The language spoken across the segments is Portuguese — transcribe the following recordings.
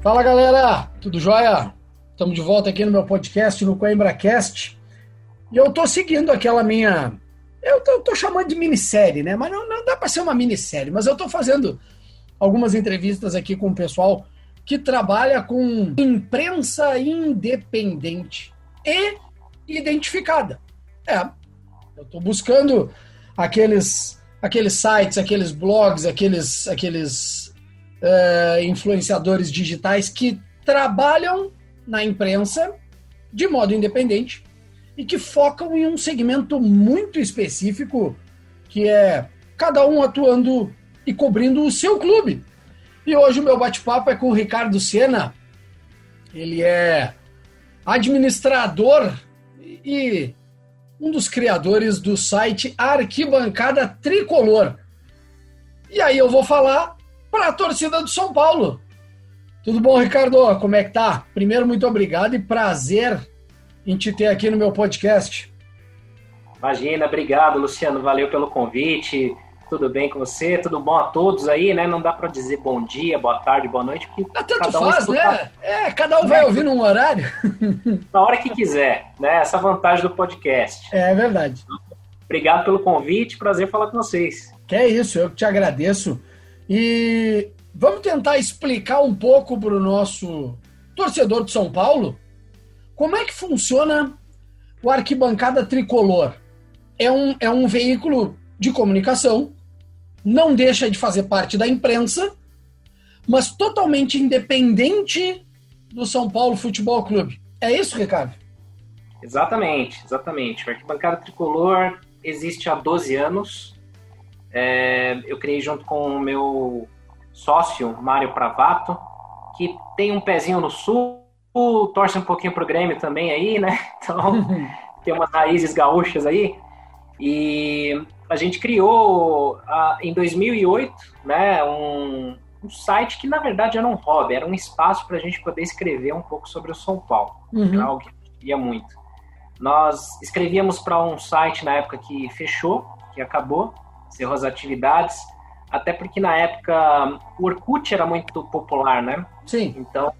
Fala galera, tudo jóia? Estamos de volta aqui no meu podcast, no CoimbraCast. E eu tô seguindo aquela minha. Eu tô chamando de minissérie, né? Mas não, não dá para ser uma minissérie, mas eu tô fazendo algumas entrevistas aqui com o pessoal que trabalha com imprensa independente e identificada. É, eu tô buscando aqueles, aqueles sites, aqueles blogs, aqueles, aqueles uh, influenciadores digitais que trabalham na imprensa de modo independente e que focam em um segmento muito específico, que é cada um atuando e cobrindo o seu clube. E hoje o meu bate-papo é com o Ricardo Sena. Ele é administrador e um dos criadores do site Arquibancada Tricolor. E aí eu vou falar para a torcida do São Paulo. Tudo bom, Ricardo? Como é que tá? Primeiro, muito obrigado e prazer em te ter aqui no meu podcast. Imagina, obrigado, Luciano. Valeu pelo convite. Tudo bem com você? Tudo bom a todos aí, né? Não dá para dizer bom dia, boa tarde, boa noite, porque ah, tanto cada um faz, né? É, cada um vai ouvir num horário. Na hora que quiser, né? Essa vantagem do podcast. É verdade. Obrigado pelo convite, prazer falar com vocês. Que é isso, eu que te agradeço. E vamos tentar explicar um pouco para o nosso torcedor de São Paulo como é que funciona o Arquibancada Tricolor. É um, é um veículo de comunicação não deixa de fazer parte da imprensa, mas totalmente independente do São Paulo Futebol Clube. É isso, Ricardo? Exatamente, exatamente. O Arquibancada Tricolor existe há 12 anos. É, eu criei junto com o meu sócio, Mário Pravato, que tem um pezinho no sul, torce um pouquinho pro Grêmio também aí, né? Então, tem umas raízes gaúchas aí. E a gente criou em 2008 né, um, um, site que na verdade era um hobby, era um espaço para a gente poder escrever um pouco sobre o São Paulo, uhum. era algo que a gente queria muito. Nós escrevíamos para um site na época que fechou, que acabou, encerrou as atividades, até porque na época o Orkut era muito popular, né? Sim. Então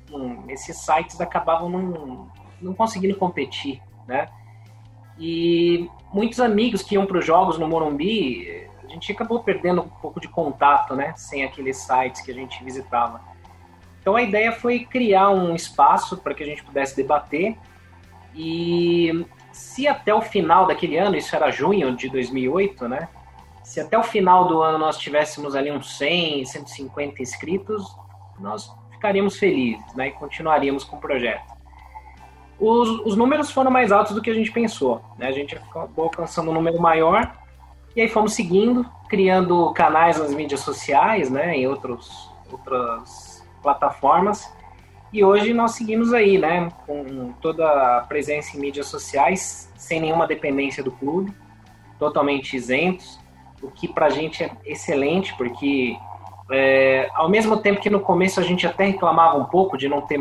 esses sites acabavam não, não conseguindo competir, né? E muitos amigos que iam para os jogos no Morumbi, a gente acabou perdendo um pouco de contato, né? Sem aqueles sites que a gente visitava. Então a ideia foi criar um espaço para que a gente pudesse debater e se até o final daquele ano, isso era junho de 2008, né? Se até o final do ano nós tivéssemos ali uns 100, 150 inscritos, nós ficaríamos felizes, né? E continuaríamos com o projeto os, os números foram mais altos do que a gente pensou. Né? A gente acabou alcançando um número maior e aí fomos seguindo, criando canais nas mídias sociais, né, em outros, outras plataformas. E hoje nós seguimos aí, né, com toda a presença em mídias sociais, sem nenhuma dependência do clube, totalmente isentos, o que para a gente é excelente, porque é, ao mesmo tempo que no começo a gente até reclamava um pouco de não ter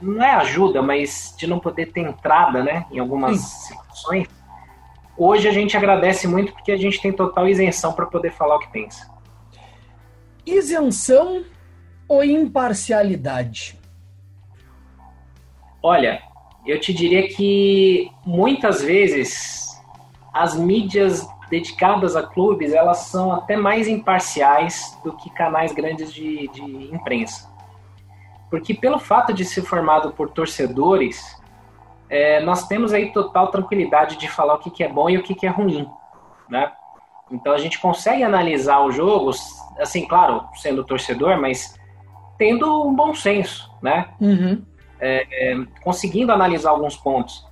não é ajuda, mas de não poder ter entrada, né, em algumas Sim. situações. Hoje a gente agradece muito porque a gente tem total isenção para poder falar o que pensa. Isenção ou imparcialidade? Olha, eu te diria que muitas vezes as mídias dedicadas a clubes elas são até mais imparciais do que canais grandes de, de imprensa. Porque pelo fato de ser formado por torcedores, é, nós temos aí total tranquilidade de falar o que, que é bom e o que, que é ruim, né? Então a gente consegue analisar os jogos, assim, claro, sendo torcedor, mas tendo um bom senso, né? Uhum. É, é, conseguindo analisar alguns pontos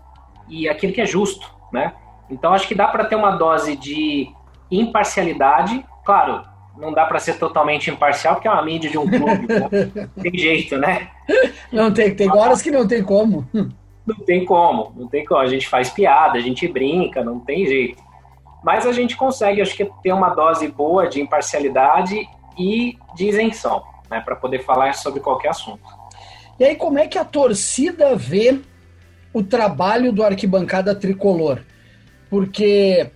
e aquilo que é justo, né? Então acho que dá para ter uma dose de imparcialidade, claro, não dá para ser totalmente imparcial, porque é uma mídia de um clube. né? Tem jeito, né? Não tem, tem horas que não tem como. Não tem como, não tem como. A gente faz piada, a gente brinca, não tem jeito. Mas a gente consegue, acho que, ter uma dose boa de imparcialidade e de isenção, né, para poder falar sobre qualquer assunto. E aí, como é que a torcida vê o trabalho do arquibancada tricolor? Porque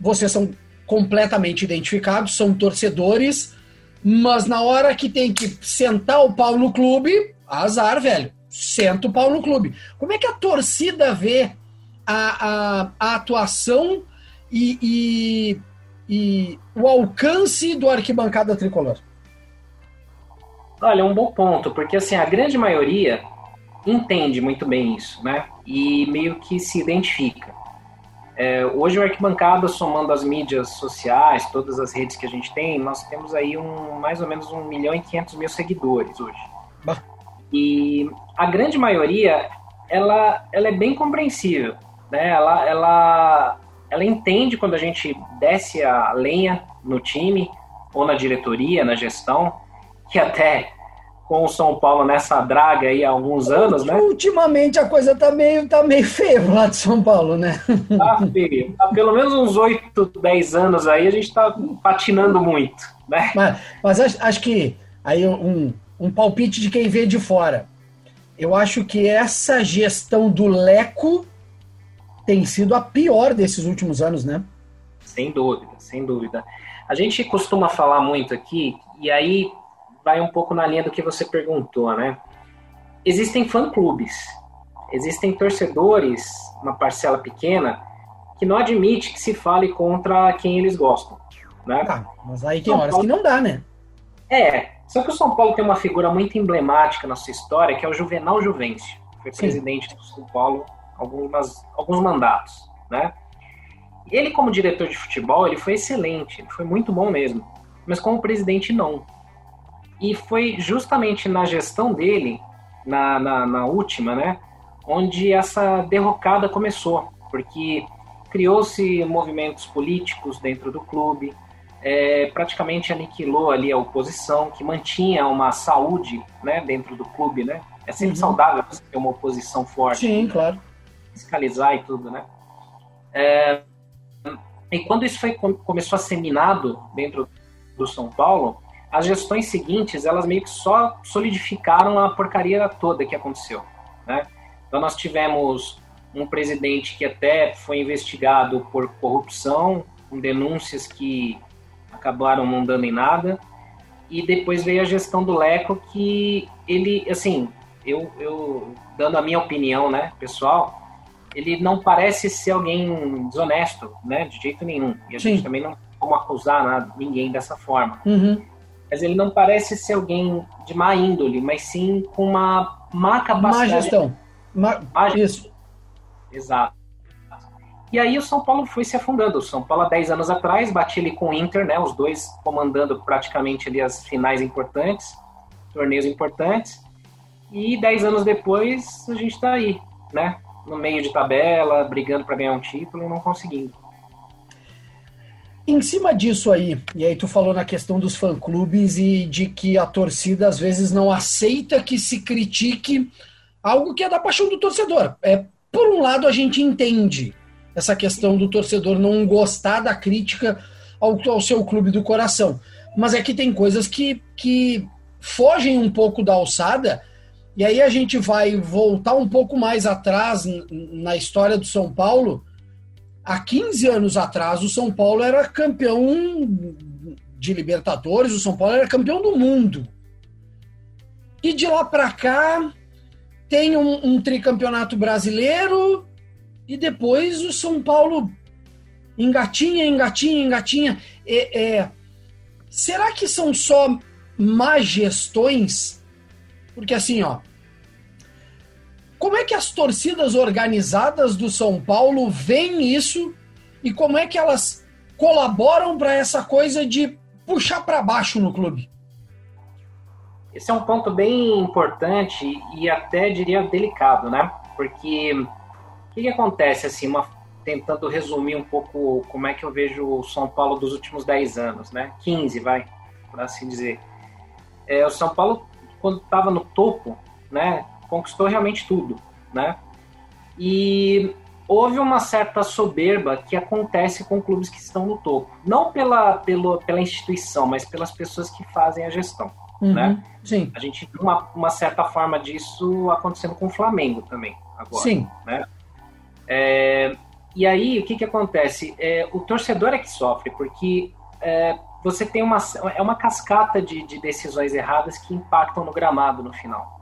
vocês são completamente identificados, são torcedores Mas na hora que tem que sentar o pau no clube, azar, velho. Senta o pau no clube. Como é que a torcida vê a, a, a atuação e, e, e o alcance do arquibancada tricolor? Olha, um bom ponto, porque assim, a grande maioria entende muito bem isso, né? E meio que se identifica. É, hoje o Arquibancada, somando as mídias sociais, todas as redes que a gente tem, nós temos aí um, mais ou menos 1 milhão e 500 mil seguidores hoje. Bah. E a grande maioria, ela, ela é bem compreensível, né? Ela, ela, ela entende quando a gente desce a lenha no time, ou na diretoria, na gestão, que até com o São Paulo nessa draga aí há alguns anos, né? Ultimamente a coisa tá meio, tá meio feia lá de São Paulo, né? Tá feio. Há pelo menos uns 8, 10 anos aí a gente tá patinando muito, né? Mas, mas acho, acho, que aí um, um palpite de quem vê de fora. Eu acho que essa gestão do Leco tem sido a pior desses últimos anos, né? Sem dúvida, sem dúvida. A gente costuma falar muito aqui, e aí vai um pouco na linha do que você perguntou, né? Existem fã-clubes, existem torcedores, uma parcela pequena, que não admite que se fale contra quem eles gostam, né? Ah, mas aí tem São horas Paulo... que não dá, né? É, só que o São Paulo tem uma figura muito emblemática na sua história, que é o Juvenal Juvencio, foi Sim. presidente do São Paulo algumas, alguns mandatos, né? Ele, como diretor de futebol, ele foi excelente, ele foi muito bom mesmo. Mas como presidente, não. E foi justamente na gestão dele, na, na, na última, né, onde essa derrocada começou, porque criou-se movimentos políticos dentro do clube, é, praticamente aniquilou ali a oposição, que mantinha uma saúde né, dentro do clube, né? É sempre uhum. saudável você ter uma oposição forte. Sim, claro. Fiscalizar e tudo, né? É, e quando isso foi, começou a ser minado dentro do São Paulo, as gestões seguintes, elas meio que só solidificaram a porcaria toda que aconteceu, né? Então nós tivemos um presidente que até foi investigado por corrupção, com denúncias que acabaram não dando em nada, e depois veio a gestão do Leco que ele, assim, eu, eu dando a minha opinião, né, pessoal, ele não parece ser alguém desonesto, né, de jeito nenhum. E a Sim. gente também não como acusar nada, ninguém dessa forma. Uhum mas ele não parece ser alguém de má índole, mas sim com uma má capacidade. Má gestão. Má... má Isso. Exato. E aí o São Paulo foi se afundando. O São Paulo, há 10 anos atrás, batia ali com o Inter, né? Os dois comandando praticamente ali as finais importantes, torneios importantes. E 10 anos depois, a gente está aí, né? No meio de tabela, brigando para ganhar um título e não conseguindo. Em cima disso aí, e aí tu falou na questão dos fã-clubes e de que a torcida às vezes não aceita que se critique algo que é da paixão do torcedor. É, por um lado, a gente entende essa questão do torcedor não gostar da crítica ao, ao seu clube do coração. Mas é que tem coisas que, que fogem um pouco da alçada, e aí a gente vai voltar um pouco mais atrás na história do São Paulo há 15 anos atrás, o São Paulo era campeão de Libertadores, o São Paulo era campeão do mundo. E de lá para cá, tem um, um, tricampeonato brasileiro e depois o São Paulo engatinha, engatinha, engatinha. É, é, será que são só má gestões? Porque assim, ó, como é que as torcidas organizadas do São Paulo veem isso e como é que elas colaboram para essa coisa de puxar para baixo no clube? Esse é um ponto bem importante e até diria delicado, né? Porque o que, que, acontece assim, uma, tentando resumir um pouco como é que eu vejo o São Paulo dos últimos 10 anos, né? 15, vai, por assim dizer. É, o São Paulo, quando estava no topo, né? Conquistou realmente tudo, né? E houve uma certa soberba que acontece com clubes que estão no topo, não pela, pela, pela instituição, mas pelas pessoas que fazem a gestão, uhum, né? Sim. A gente viu uma, uma certa forma disso acontecendo com o Flamengo também agora, sim. né? É, e aí o que que acontece? É, o torcedor é que sofre porque é, você tem uma, é uma cascata de, de decisões erradas que impactam no gramado no final.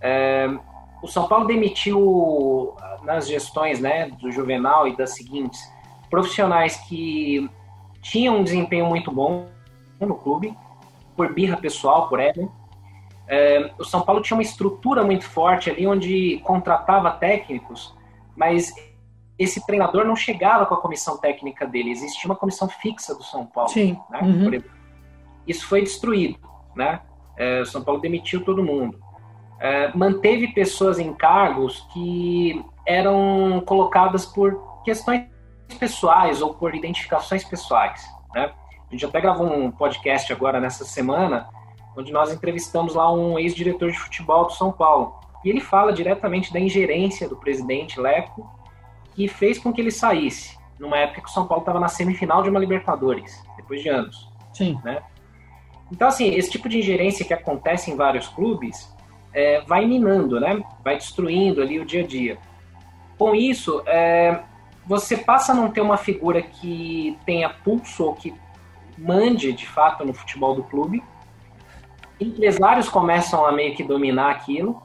É, o São Paulo demitiu nas gestões né, do Juvenal e das seguintes profissionais que tinham um desempenho muito bom no clube, por birra pessoal, por ego. É, o São Paulo tinha uma estrutura muito forte ali, onde contratava técnicos, mas esse treinador não chegava com a comissão técnica dele, existia uma comissão fixa do São Paulo. Sim. Né? Uhum. Isso foi destruído, né? É, o São Paulo demitiu todo mundo. É, manteve pessoas em cargos que eram colocadas por questões pessoais ou por identificações pessoais, né? A gente até gravou um podcast agora nessa semana, onde nós entrevistamos lá um ex-diretor de futebol do São Paulo. E ele fala diretamente da ingerência do presidente Leco que fez com que ele saísse, numa época que o São Paulo estava na semifinal de uma Libertadores, depois de anos. Sim. Né? Então, assim, esse tipo de ingerência que acontece em vários clubes é, vai minando, né? Vai destruindo ali o dia a dia. Com isso, é, você passa a não ter uma figura que tenha pulso ou que mande de fato no futebol do clube. Empresários começam a meio que dominar aquilo,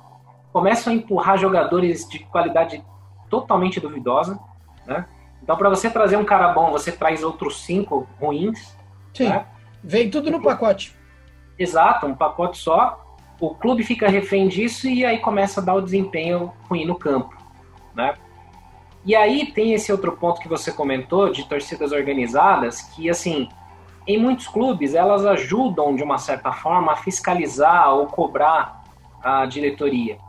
começam a empurrar jogadores de qualidade totalmente duvidosa, né? Então, para você trazer um cara bom, você traz outros cinco ruins. Sim. Né? Vem tudo no pacote. Exato, um pacote só. O clube fica refém disso e aí começa a dar o desempenho ruim no campo, né? E aí tem esse outro ponto que você comentou de torcidas organizadas, que assim, em muitos clubes elas ajudam de uma certa forma a fiscalizar ou cobrar a diretoria.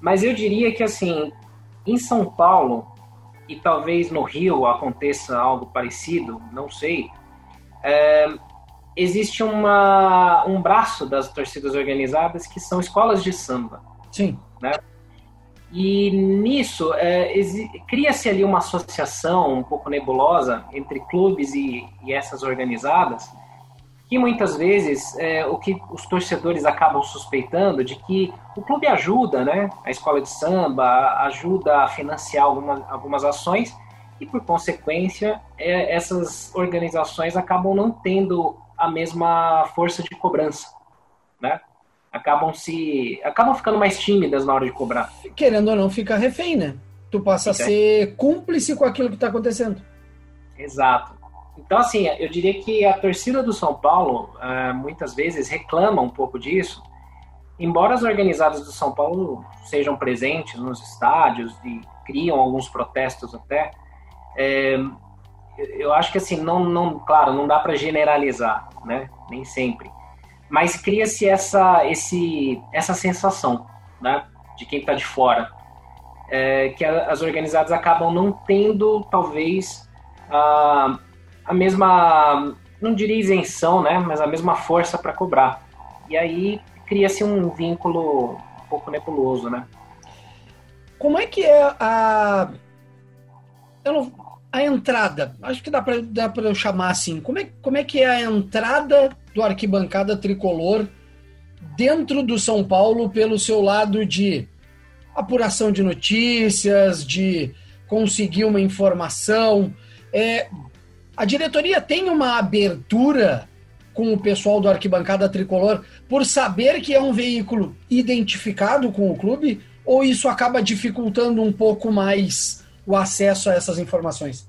Mas eu diria que assim, em São Paulo, e talvez no Rio aconteça algo parecido, não sei, é, existe uma, um braço das torcidas organizadas que são escolas de samba. Sim. Né? E nisso, é, cria-se ali uma associação um pouco nebulosa entre clubes e, e essas organizadas, que muitas vezes é, o que os torcedores acabam suspeitando de que o clube ajuda, né, a escola de samba ajuda a financiar algumas, algumas ações e por consequência é, essas organizações acabam não tendo a mesma força de cobrança, né? Acabam se acabam ficando mais tímidas na hora de cobrar. Querendo ou não, fica refém, né? Tu passa a ser cúmplice com aquilo que está acontecendo. Exato. Então, assim, eu diria que a torcida do São Paulo uh, muitas vezes reclama um pouco disso, embora as organizadas do São Paulo sejam presentes nos estádios e criam alguns protestos até, é, eu acho que assim, não, não claro, não dá para generalizar, né? Nem sempre. Mas cria-se essa, esse, essa sensação, né? De quem está de fora. É, que as organizadas acabam não tendo, talvez, a, a mesma, não diria isenção, né, mas a mesma força para cobrar. E aí cria-se um vínculo um pouco nebuloso, né? Como é que é a não, a entrada? Acho que dá para dá eu chamar assim. Como é, como é que é a entrada do arquibancada tricolor dentro do São Paulo pelo seu lado de apuração de notícias, de conseguir uma informação, é, a diretoria tem uma abertura com o pessoal do Arquibancada Tricolor por saber que é um veículo identificado com o clube? Ou isso acaba dificultando um pouco mais o acesso a essas informações?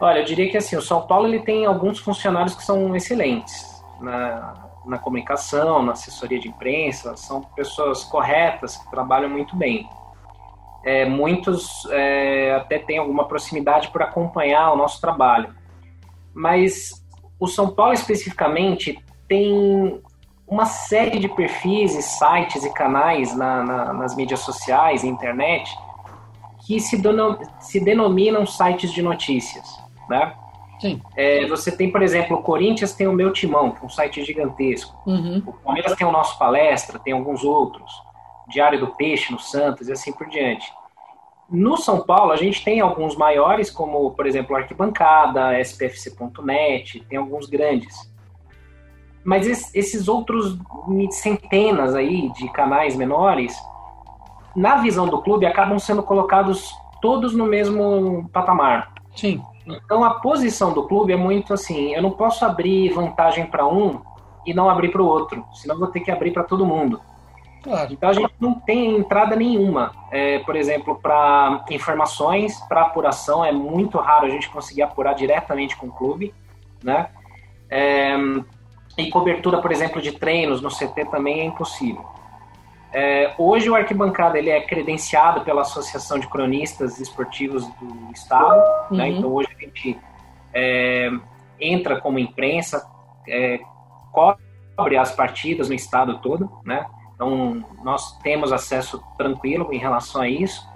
Olha, eu diria que assim, o São Paulo ele tem alguns funcionários que são excelentes na, na comunicação, na assessoria de imprensa, são pessoas corretas que trabalham muito bem é, muitos é, até têm alguma proximidade por acompanhar o nosso trabalho. Mas o São Paulo especificamente tem uma série de perfis e sites e canais na, na, nas mídias sociais internet que se, dono, se denominam sites de notícias, né? Sim. É, você tem, por exemplo, o Corinthians tem o Meu Timão, que é um site gigantesco. Uhum. O Palmeiras tem o Nosso Palestra, tem alguns outros. Diário do Peixe no Santos e assim por diante. No São Paulo, a gente tem alguns maiores, como, por exemplo, Arquibancada, SPFC.net, tem alguns grandes. Mas esses outros centenas aí de canais menores, na visão do clube, acabam sendo colocados todos no mesmo patamar. Sim. Então a posição do clube é muito assim, eu não posso abrir vantagem para um e não abrir para o outro, senão vou ter que abrir para todo mundo. Claro. Então a gente não tem entrada nenhuma. É, por exemplo, para informações, para apuração, é muito raro a gente conseguir apurar diretamente com o clube, né? É, e cobertura, por exemplo, de treinos no CT também é impossível. É, hoje o arquibancada ele é credenciado pela Associação de Cronistas Esportivos do Estado, né? uhum. né? então hoje a gente é, entra como imprensa, é, cobre as partidas no estado todo, né? Então nós temos acesso tranquilo em relação a isso,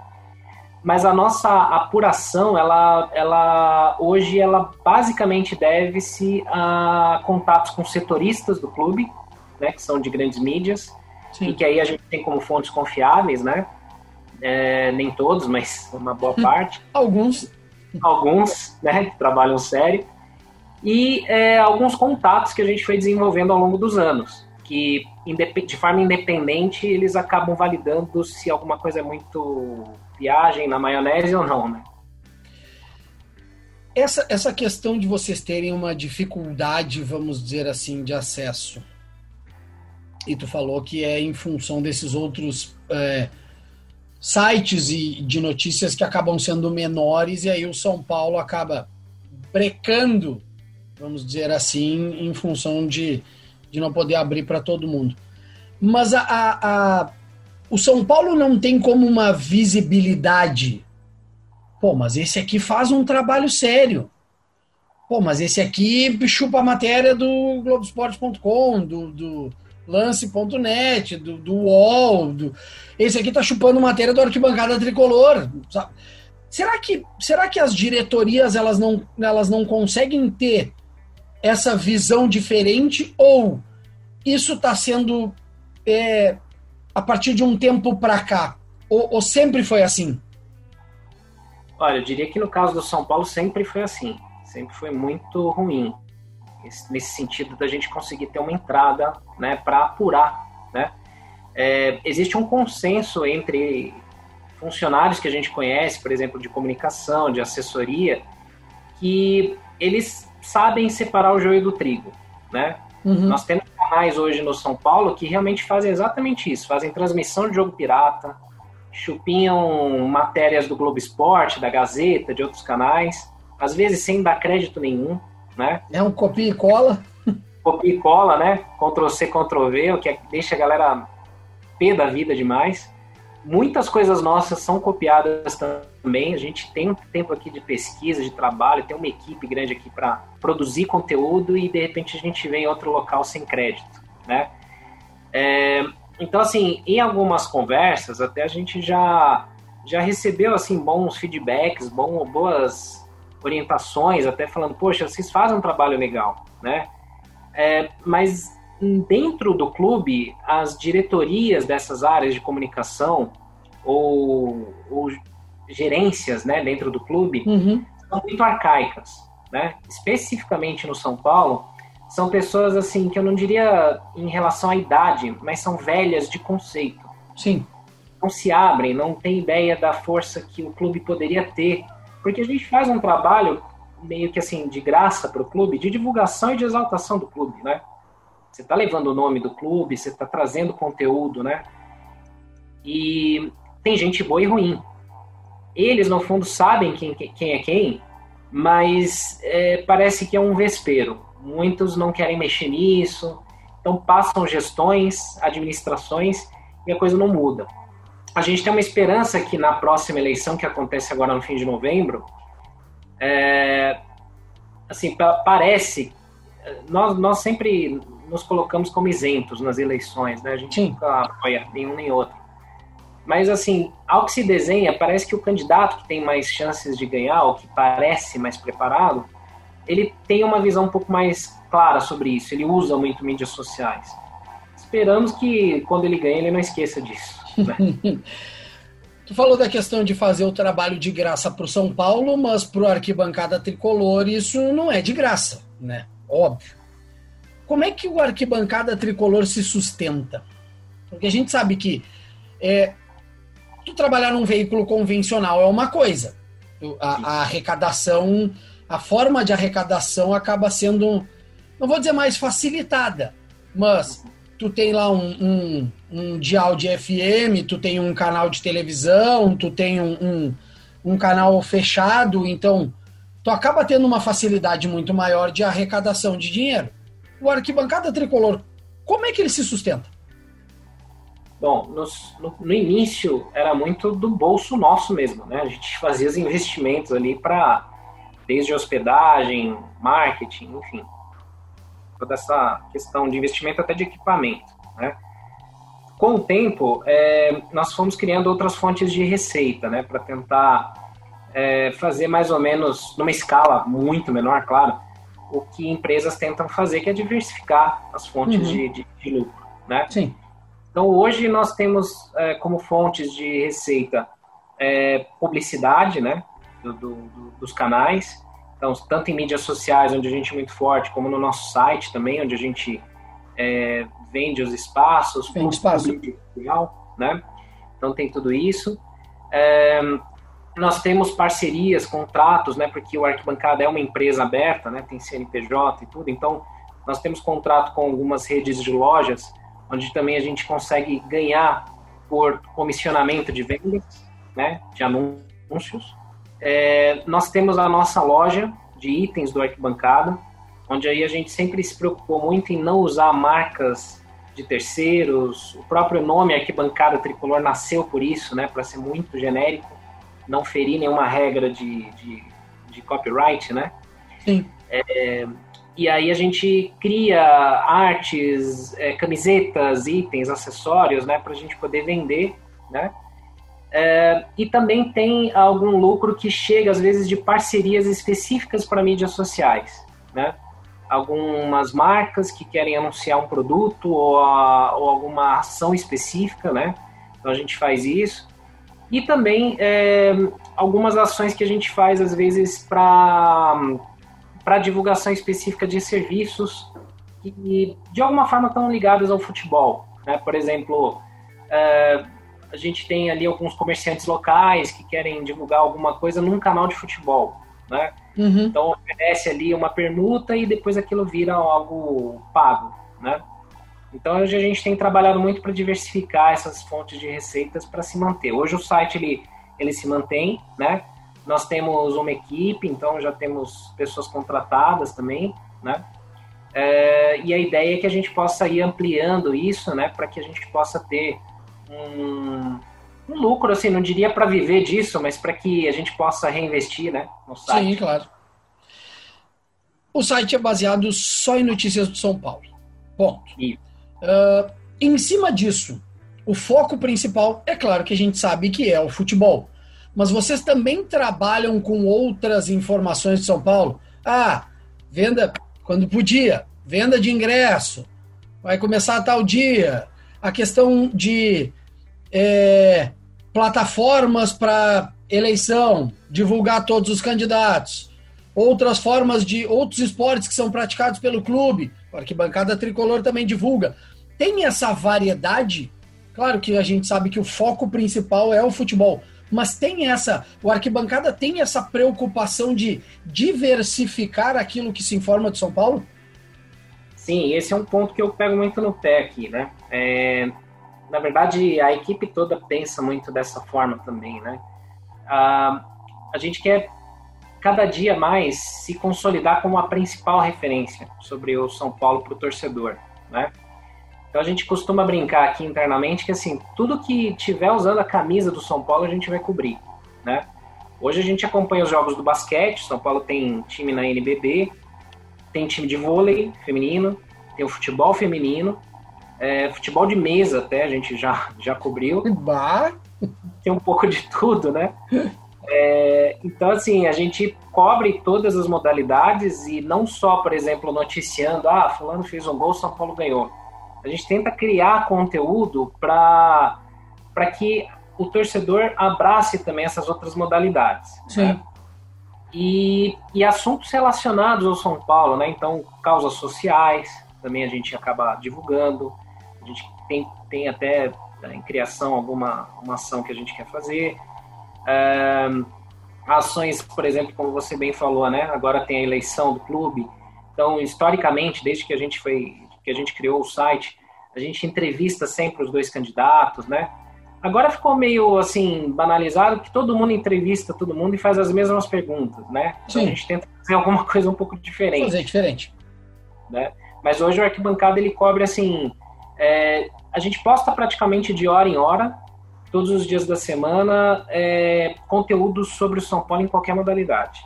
mas a nossa apuração, ela, ela hoje ela basicamente deve-se a contatos com setoristas do clube, né? Que são de grandes mídias Sim. e que aí a gente tem como fontes confiáveis, né? É, nem todos, mas uma boa parte. Alguns. Alguns, né, que trabalham sério. E é, alguns contatos que a gente foi desenvolvendo ao longo dos anos, que de forma independente eles acabam validando se alguma coisa é muito viagem na maionese ou não, né? Essa, essa questão de vocês terem uma dificuldade, vamos dizer assim, de acesso e tu falou que é em função desses outros é, sites e de notícias que acabam sendo menores e aí o São Paulo acaba brecando, vamos dizer assim, em função de, de não poder abrir para todo mundo. Mas a, a, a, o São Paulo não tem como uma visibilidade. Pô, mas esse aqui faz um trabalho sério. Pô, mas esse aqui chupa a matéria do Globoesporte.com, do, do lance.net, do, do UOL, do... esse aqui tá chupando matéria do arquibancada tricolor. Sabe? Será que, será que as diretorias elas não, elas não conseguem ter essa visão diferente ou isso está sendo é, a partir de um tempo para cá? Ou, ou sempre foi assim? Olha, eu diria que no caso do São Paulo sempre foi assim. Sempre foi muito ruim nesse sentido da gente conseguir ter uma entrada né, para apurar. Né? É, existe um consenso entre funcionários que a gente conhece, por exemplo, de comunicação, de assessoria, que eles sabem separar o joio do trigo. Né? Uhum. Nós temos canais hoje no São Paulo que realmente fazem exatamente isso, fazem transmissão de jogo pirata, chupinham matérias do Globo Esporte, da Gazeta, de outros canais, às vezes sem dar crédito nenhum né? É um copia e cola. Copia e cola, né? Ctrl C, Ctrl V, o que é deixa a galera pé da vida demais. Muitas coisas nossas são copiadas também. A gente tem um tempo aqui de pesquisa, de trabalho, tem uma equipe grande aqui para produzir conteúdo e de repente a gente vem em outro local sem crédito, né? É, então, assim, em algumas conversas, até a gente já, já recebeu assim bons feedbacks, bom, boas orientações, até falando, poxa, vocês fazem um trabalho legal, né? É, mas dentro do clube, as diretorias dessas áreas de comunicação ou, ou gerências, né, dentro do clube, uhum. são muito arcaicas, né? Especificamente no São Paulo, são pessoas assim que eu não diria em relação à idade, mas são velhas de conceito. Sim. Não se abrem, não têm ideia da força que o clube poderia ter porque a gente faz um trabalho meio que assim de graça para o clube, de divulgação e de exaltação do clube, né? Você está levando o nome do clube, você está trazendo conteúdo, né? E tem gente boa e ruim. Eles, no fundo, sabem quem, quem é quem, mas é, parece que é um vespeiro. Muitos não querem mexer nisso, então passam gestões, administrações e a coisa não muda a gente tem uma esperança que na próxima eleição, que acontece agora no fim de novembro, é, assim, parece. Nós, nós sempre nos colocamos como isentos nas eleições, né? A gente Sim. nunca apoia nenhum nem outro. Mas, assim, ao que se desenha, parece que o candidato que tem mais chances de ganhar, ou que parece mais preparado, ele tem uma visão um pouco mais clara sobre isso. Ele usa muito mídias sociais. Esperamos que, quando ele ganhe, ele não esqueça disso. Tu falou da questão de fazer o trabalho de graça para o São Paulo, mas para o arquibancada tricolor isso não é de graça, né? Óbvio. Como é que o arquibancada tricolor se sustenta? Porque a gente sabe que é, tu trabalhar num veículo convencional é uma coisa. A, a arrecadação a forma de arrecadação acaba sendo, não vou dizer mais facilitada, mas tu tem lá um, um, um dial de FM, tu tem um canal de televisão, tu tem um, um, um canal fechado, então tu acaba tendo uma facilidade muito maior de arrecadação de dinheiro. O arquibancada tricolor, como é que ele se sustenta? Bom, no, no, início era muito do bolso nosso mesmo, né? A gente fazia os investimentos ali para desde hospedagem, marketing, enfim, toda essa questão de investimento até de equipamento, né? Com o tempo, é, nós fomos criando outras fontes de receita, né, para tentar é, fazer mais ou menos, numa escala muito menor, claro, o que empresas tentam fazer, que é diversificar as fontes uhum. de, de, de, lucro, né? Sim. Então, hoje nós temos é, como fontes de receita é, publicidade, né, do, do, dos canais, então, tanto em mídias sociais, onde a gente é muito forte, como no nosso site também, onde a gente é, vende os espaços, vende espaço. né? Então, tem tudo isso. É, nós temos parcerias, contratos, né? Porque o Arquibancada é uma empresa aberta, né? Tem CNPJ e tudo. Então, nós temos contrato com algumas redes de lojas, onde também a gente consegue ganhar por comissionamento de vendas, né? De anúncios. É, nós temos a nossa loja de itens do Arquibancada, onde aí a gente sempre se preocupou muito em não usar marcas de terceiros. O próprio nome Arquibancada Tricolor nasceu por isso, né, para ser muito genérico, não ferir nenhuma regra de, de, de copyright, né? Sim. É, e aí a gente cria artes, é, camisetas, itens, acessórios, né, para a gente poder vender, né? É, e também tem algum lucro que chega, às vezes, de parcerias específicas para mídias sociais, né? Algumas marcas que querem anunciar um produto ou, a, ou alguma ação específica, né? Então a gente faz isso. E também é, algumas ações que a gente faz, às vezes, para divulgação específica de serviços que, de alguma forma, estão ligados ao futebol. Né? Por exemplo, é, a gente tem ali alguns comerciantes locais que querem divulgar alguma coisa num canal de futebol, né? Uhum. Então oferece ali uma permuta e depois aquilo vira algo pago, né? Então hoje a gente tem trabalhado muito para diversificar essas fontes de receitas para se manter. Hoje o site ele, ele se mantém, né? Nós temos uma equipe, então já temos pessoas contratadas também, né? É, e a ideia é que a gente possa ir ampliando isso, né? Para que a gente possa ter um, um lucro, assim, não diria para viver disso, mas para que a gente possa reinvestir né, no site. Sim, claro. O site é baseado só em notícias do São Paulo. Ponto. Uh, em cima disso, o foco principal, é claro que a gente sabe que é o futebol. Mas vocês também trabalham com outras informações de São Paulo? Ah, venda quando podia, venda de ingresso, vai começar a tal dia, a questão de é, plataformas para eleição, divulgar todos os candidatos, outras formas de outros esportes que são praticados pelo clube, a arquibancada tricolor também divulga. Tem essa variedade? Claro que a gente sabe que o foco principal é o futebol, mas tem essa, o arquibancada tem essa preocupação de diversificar aquilo que se informa de São Paulo? Sim, esse é um ponto que eu pego muito no pé aqui, né? É, na verdade, a equipe toda pensa muito dessa forma também, né? Ah, a gente quer cada dia mais se consolidar como a principal referência sobre o São Paulo para o torcedor, né? Então a gente costuma brincar aqui internamente que assim tudo que tiver usando a camisa do São Paulo a gente vai cobrir, né? Hoje a gente acompanha os jogos do basquete. São Paulo tem time na NBB, tem time de vôlei feminino, tem o futebol feminino, é, futebol de mesa até, a gente já, já cobriu. Bah. Tem um pouco de tudo, né? É, então, assim, a gente cobre todas as modalidades e não só, por exemplo, noticiando, ah, fulano fez um gol, São Paulo ganhou. A gente tenta criar conteúdo para que o torcedor abrace também essas outras modalidades. Sim. Né? E, e assuntos relacionados ao São Paulo, né? Então, causas sociais, também a gente acaba divulgando. A gente tem, tem até né, em criação alguma uma ação que a gente quer fazer. ações, por exemplo, como você bem falou, né? Agora tem a eleição do clube. Então, historicamente, desde que a gente foi, que a gente criou o site, a gente entrevista sempre os dois candidatos, né? Agora ficou meio assim banalizado que todo mundo entrevista todo mundo e faz as mesmas perguntas, né? Então Sim. a gente tenta fazer alguma coisa um pouco diferente. Fazer diferente. Né? Mas hoje o arquibancada ele cobre assim, é, a gente posta praticamente de hora em hora, todos os dias da semana, é, conteúdos sobre o São Paulo em qualquer modalidade.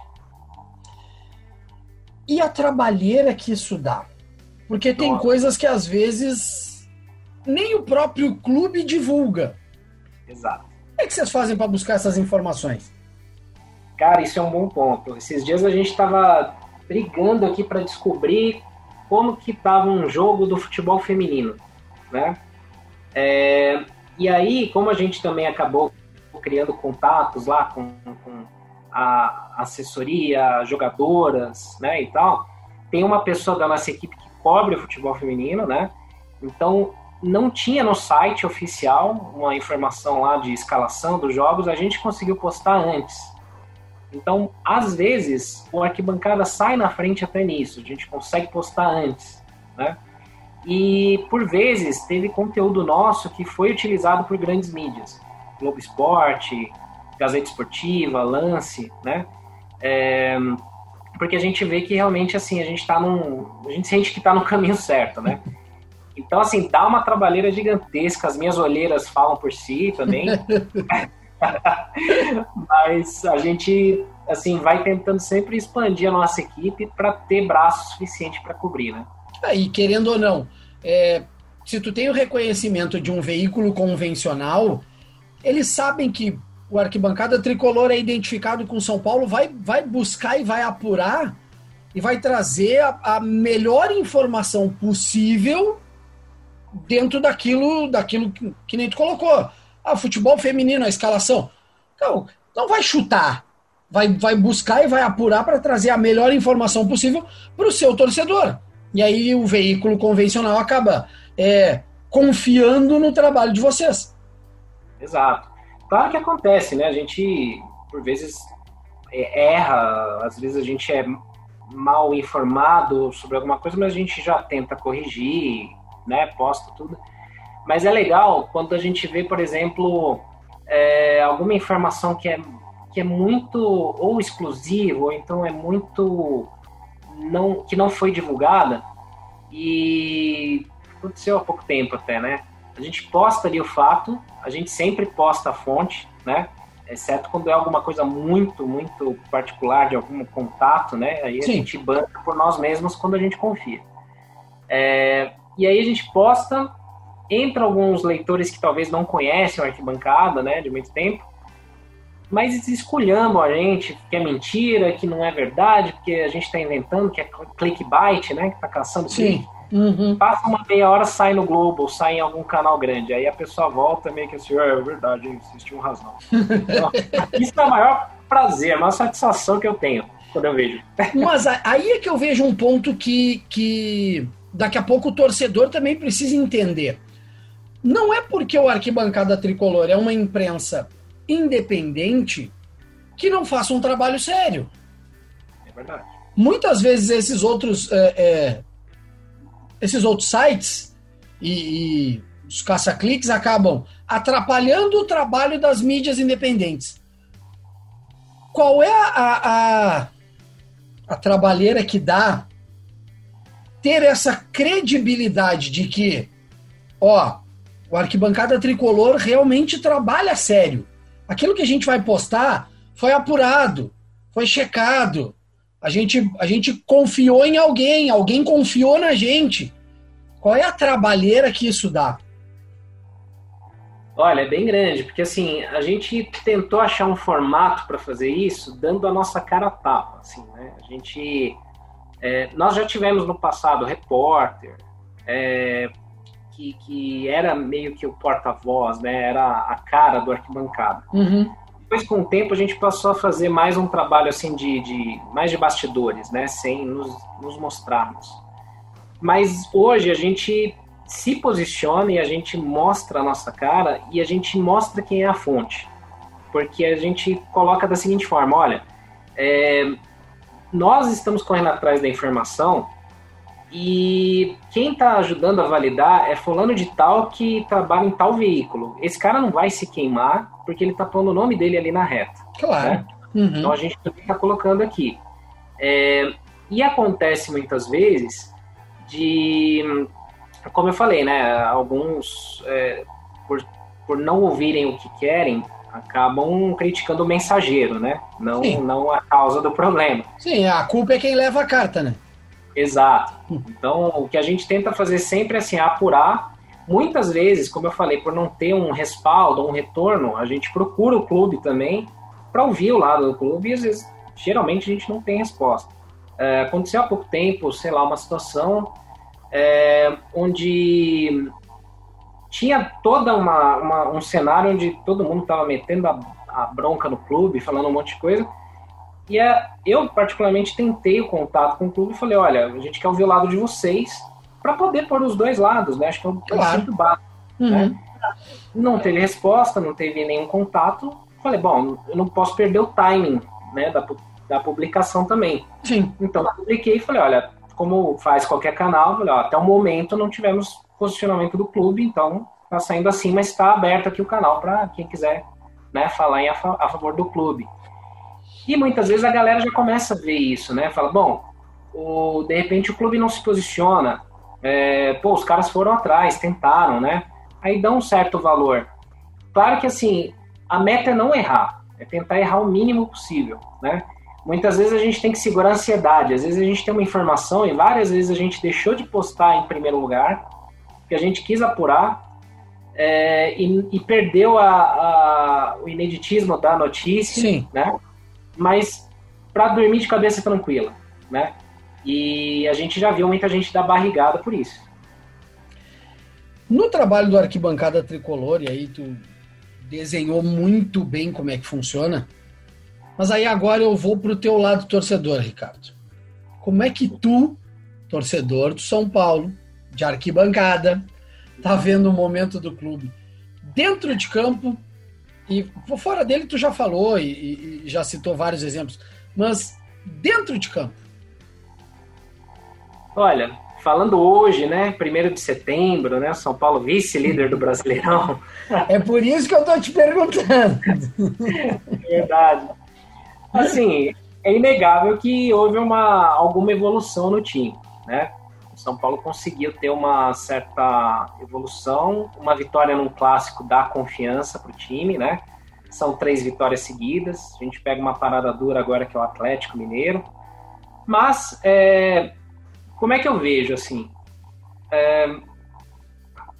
E a trabalheira que isso dá? Porque tem Nossa. coisas que às vezes nem o próprio clube divulga. Exato. Como é que vocês fazem para buscar essas informações? Cara, isso é um bom ponto. Esses dias a gente estava brigando aqui para descobrir como que estava um jogo do futebol feminino, né? É, e aí, como a gente também acabou criando contatos lá com, com a assessoria, jogadoras, né, e tal, tem uma pessoa da nossa equipe que cobre o futebol feminino, né? Então, não tinha no site oficial uma informação lá de escalação dos jogos, a gente conseguiu postar antes. Então, às vezes, o arquibancada sai na frente até nisso, a gente consegue postar antes, né? E, por vezes, teve conteúdo nosso que foi utilizado por grandes mídias. Globo Esporte, Gazeta Esportiva, Lance, né? É, porque a gente vê que realmente, assim, a gente tá num... A gente sente que está no caminho certo, né? Então, assim, dá uma trabalheira gigantesca. As minhas olheiras falam por si também. Mas a gente, assim, vai tentando sempre expandir a nossa equipe para ter braço suficiente para cobrir, né? Aí, querendo ou não, é, se tu tem o reconhecimento de um veículo convencional, eles sabem que o arquibancada tricolor é identificado com São Paulo, vai, vai buscar e vai apurar e vai trazer a, a melhor informação possível dentro daquilo, daquilo que, que nem tu colocou. Ah, futebol feminino, a escalação. Então, não vai chutar. Vai, vai buscar e vai apurar para trazer a melhor informação possível para o seu torcedor. E aí o veículo convencional acaba é, confiando no trabalho de vocês. Exato. Claro que acontece, né? A gente, por vezes, é, erra, às vezes a gente é mal informado sobre alguma coisa, mas a gente já tenta corrigir, né? Posta tudo. Mas é legal quando a gente vê, por exemplo, é, alguma informação que é, que é muito ou exclusiva, ou então é muito não, que não foi divulgada e aconteceu há pouco tempo até, né? A gente posta ali o fato, a gente sempre posta a fonte, né? Exceto quando é alguma coisa muito, muito particular de algum contato, né? Aí Sim. a gente banca por nós mesmos quando a gente confia. É, e aí a gente posta, entra alguns leitores que talvez não conhecem o arquibancada, né, de muito tempo, mas escolhendo a gente que é mentira, que não é verdade, porque a gente está inventando, que é clickbait, né, que está caçando Sim. Uhum. Passa uma meia hora, sai no Globo, sai em algum canal grande. Aí a pessoa volta meio que assim, é, é verdade, vocês tinham razão. Então, isso é o maior prazer, a maior satisfação que eu tenho quando eu vejo. Mas aí é que eu vejo um ponto que, que daqui a pouco o torcedor também precisa entender. Não é porque o Arquibancada Tricolor é uma imprensa independente que não faça um trabalho sério. É verdade. Muitas vezes esses outros, é, é, esses outros sites e, e os caça-cliques acabam atrapalhando o trabalho das mídias independentes. Qual é a, a, a trabalheira que dá ter essa credibilidade de que, ó, o arquibancada tricolor realmente trabalha sério. Aquilo que a gente vai postar foi apurado, foi checado. A gente, a gente confiou em alguém, alguém confiou na gente. Qual é a trabalheira que isso dá? Olha, é bem grande, porque assim, a gente tentou achar um formato para fazer isso, dando a nossa cara a tapa, assim, né? A gente é, nós já tivemos no passado repórter, é, que, que era meio que o porta-voz, né? Era a cara do arquibancada. Uhum. Depois, com o tempo, a gente passou a fazer mais um trabalho assim de, de mais de bastidores, né? Sem nos, nos mostrarmos. Mas hoje a gente se posiciona e a gente mostra a nossa cara e a gente mostra quem é a fonte. porque a gente coloca da seguinte forma: olha, é, nós estamos correndo atrás da informação e quem está ajudando a validar é fulano de tal que trabalha em tal veículo. Esse cara não vai se queimar porque ele está pondo o nome dele ali na reta. Claro. Né? Uhum. Então a gente está colocando aqui. É, e acontece muitas vezes de, como eu falei, né, alguns é, por, por não ouvirem o que querem acabam criticando o mensageiro, né? Não, não a causa do problema. Sim, a culpa é quem leva a carta, né? Exato. Então, o que a gente tenta fazer sempre é assim, apurar. Muitas vezes, como eu falei, por não ter um respaldo, um retorno, a gente procura o clube também para ouvir o lado do clube e às vezes, geralmente, a gente não tem resposta. É, aconteceu há pouco tempo, sei lá, uma situação é, onde tinha toda uma, uma, um cenário onde todo mundo estava metendo a, a, bronca no clube, falando um monte de coisa. E é, eu, particularmente, tentei o contato com o clube e falei: olha, a gente quer ouvir o lado de vocês para poder pôr os dois lados, né? Acho que é um claro. princípio básico. Uhum. Né? Não teve resposta, não teve nenhum contato. Falei: bom, eu não posso perder o timing né, da, da publicação também. Sim. Então, publiquei e falei: olha, como faz qualquer canal, falei, ó, até o momento não tivemos posicionamento do clube, então está saindo assim, mas está aberto aqui o canal para quem quiser né, falar em a, a, favor do clube. E muitas vezes a galera já começa a ver isso, né? Fala, bom, o, de repente o clube não se posiciona, é, pô, os caras foram atrás, tentaram, né? Aí dá um certo valor. Claro que assim, a meta é não errar, é tentar errar o mínimo possível, né? Muitas vezes a gente tem que segurar a ansiedade, às vezes a gente tem uma informação e várias vezes a gente deixou de postar em primeiro lugar que a gente quis apurar é, e, e, perdeu a, a, o ineditismo da notícia, Sim. né? Mas para dormir de cabeça tranquila, né? E a gente já viu muita gente dar barrigada por isso. No trabalho do Arquibancada Tricolor, e aí tu desenhou muito bem como é que funciona, mas aí agora eu vou pro teu lado torcedor, Ricardo. Como é que tu, torcedor do São Paulo, de arquibancada, tá vendo o momento do clube. Dentro de campo, e fora dele tu já falou e, e já citou vários exemplos, mas dentro de campo. Olha, falando hoje, né, primeiro de setembro, né, São Paulo vice-líder do Brasileirão. É por isso que eu tô te perguntando. Verdade. Assim, é inegável que houve uma alguma evolução no time, né? São Paulo conseguiu ter uma certa evolução, uma vitória num clássico dá confiança para o time, né? São três vitórias seguidas. A gente pega uma parada dura agora que é o Atlético Mineiro. Mas é, como é que eu vejo assim? É,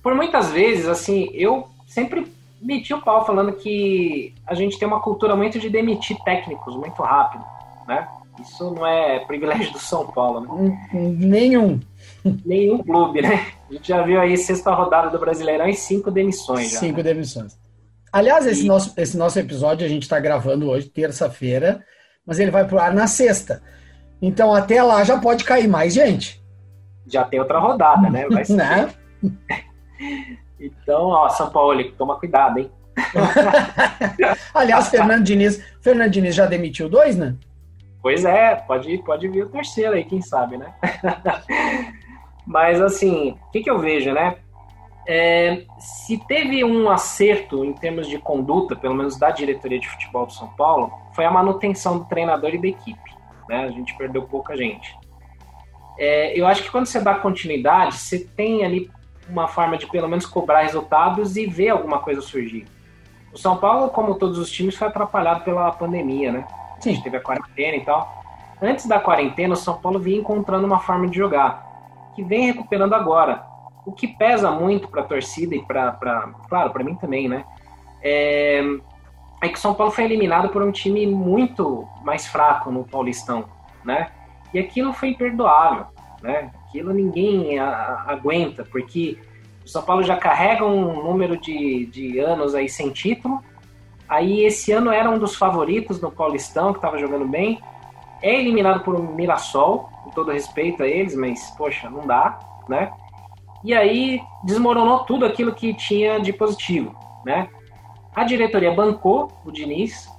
por muitas vezes, assim, eu sempre meti o pau falando que a gente tem uma cultura muito de demitir técnicos muito rápido, né? Isso não é privilégio do São Paulo, né? Nenhum. Nenhum clube, né? A gente já viu aí sexta rodada do Brasileirão e cinco demissões já. Cinco né? demissões. Aliás, esse, e... nosso, esse nosso episódio a gente está gravando hoje, terça-feira, mas ele vai pro ar na sexta. Então até lá já pode cair mais gente. Já tem outra rodada, né? Vai ser. né? então, ó, São Paulo, toma cuidado, hein? Aliás, Fernando Diniz, Fernando Diniz já demitiu dois, né? Pois é, pode, pode vir o terceiro aí, quem sabe, né? Mas assim, o que, que eu vejo, né? É, se teve um acerto em termos de conduta, pelo menos da diretoria de futebol do São Paulo, foi a manutenção do treinador e da equipe. Né? A gente perdeu pouca gente. É, eu acho que quando você dá continuidade, você tem ali uma forma de pelo menos cobrar resultados e ver alguma coisa surgir. O São Paulo, como todos os times, foi atrapalhado pela pandemia, né? Sim. A gente teve a quarentena e tal. Antes da quarentena, o São Paulo vinha encontrando uma forma de jogar, que vem recuperando agora. O que pesa muito para a torcida e para, claro, para mim também, né? É, é que o São Paulo foi eliminado por um time muito mais fraco no Paulistão, né? E aquilo foi imperdoável, né? Aquilo ninguém a, a, aguenta, porque o São Paulo já carrega um número de, de anos aí sem título, Aí esse ano era um dos favoritos no Paulistão, que estava jogando bem. É eliminado por um Mirassol, com todo respeito a eles, mas, poxa, não dá, né? E aí desmoronou tudo aquilo que tinha de positivo, né? A diretoria bancou o Diniz.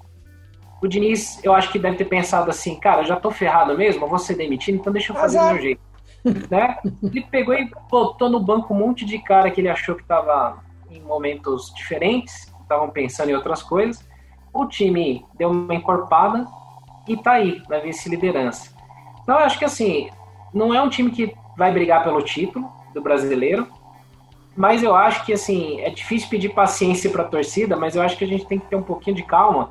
O Diniz, eu acho que deve ter pensado assim, cara, já tô ferrado mesmo, vou ser demitido, então deixa eu fazer Azar. do meu jeito. né? Ele pegou e botou no banco um monte de cara que ele achou que estava em momentos diferentes, estavam pensando em outras coisas. O time deu uma encorpada e tá aí, na vice-liderança. Então eu acho que assim, não é um time que vai brigar pelo título do brasileiro, mas eu acho que assim, é difícil pedir paciência para a torcida, mas eu acho que a gente tem que ter um pouquinho de calma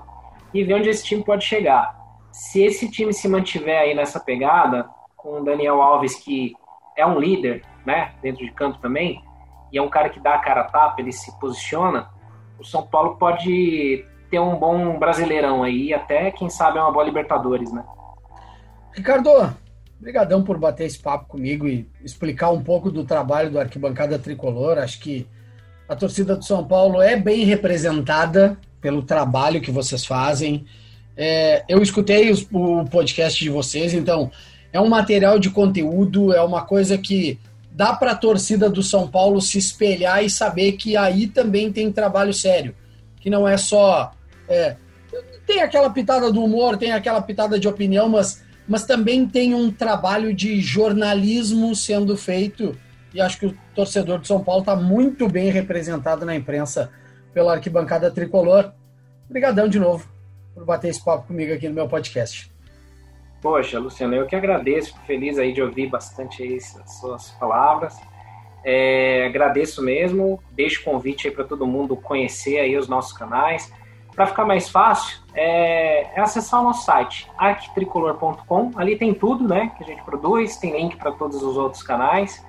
e ver onde esse time pode chegar. Se esse time se mantiver aí nessa pegada, com o Daniel Alves, que é um líder, né, dentro de campo também, e é um cara que dá a cara a tapa, ele se posiciona, o São Paulo pode ter um bom brasileirão aí, até, quem sabe, uma boa Libertadores, né? Ricardo, Obrigadão por bater esse papo comigo e explicar um pouco do trabalho do Arquibancada Tricolor. Acho que a torcida do São Paulo é bem representada pelo trabalho que vocês fazem. É, eu escutei os, o podcast de vocês, então é um material de conteúdo, é uma coisa que dá para a torcida do São Paulo se espelhar e saber que aí também tem trabalho sério, que não é só é, tem aquela pitada do humor, tem aquela pitada de opinião, mas mas também tem um trabalho de jornalismo sendo feito e acho que o torcedor de São Paulo está muito bem representado na imprensa pela arquibancada tricolor. Obrigadão de novo por bater esse papo comigo aqui no meu podcast. Poxa, Luciano, eu que agradeço, feliz aí de ouvir bastante as suas palavras. É, agradeço mesmo, deixo o convite aí para todo mundo conhecer aí os nossos canais. Para ficar mais fácil, é, é, acessar o nosso site, arquitricolor.com. Ali tem tudo né, que a gente produz, tem link para todos os outros canais.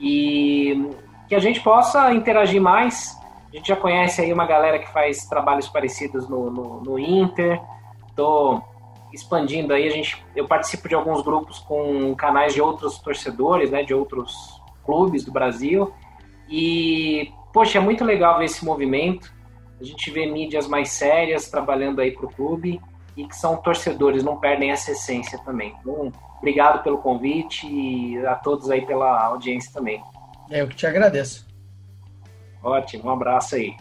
E que a gente possa interagir mais. A gente já conhece aí uma galera que faz trabalhos parecidos no, no, no Inter. Estou expandindo aí, a gente, eu participo de alguns grupos com canais de outros torcedores, né, de outros clubes do Brasil. E, poxa, é muito legal ver esse movimento a gente vê mídias mais sérias trabalhando aí para o clube e que são torcedores, não perdem essa essência também. Então, obrigado pelo convite e a todos aí pela audiência também. É eu que te agradeço. Ótimo, um abraço aí.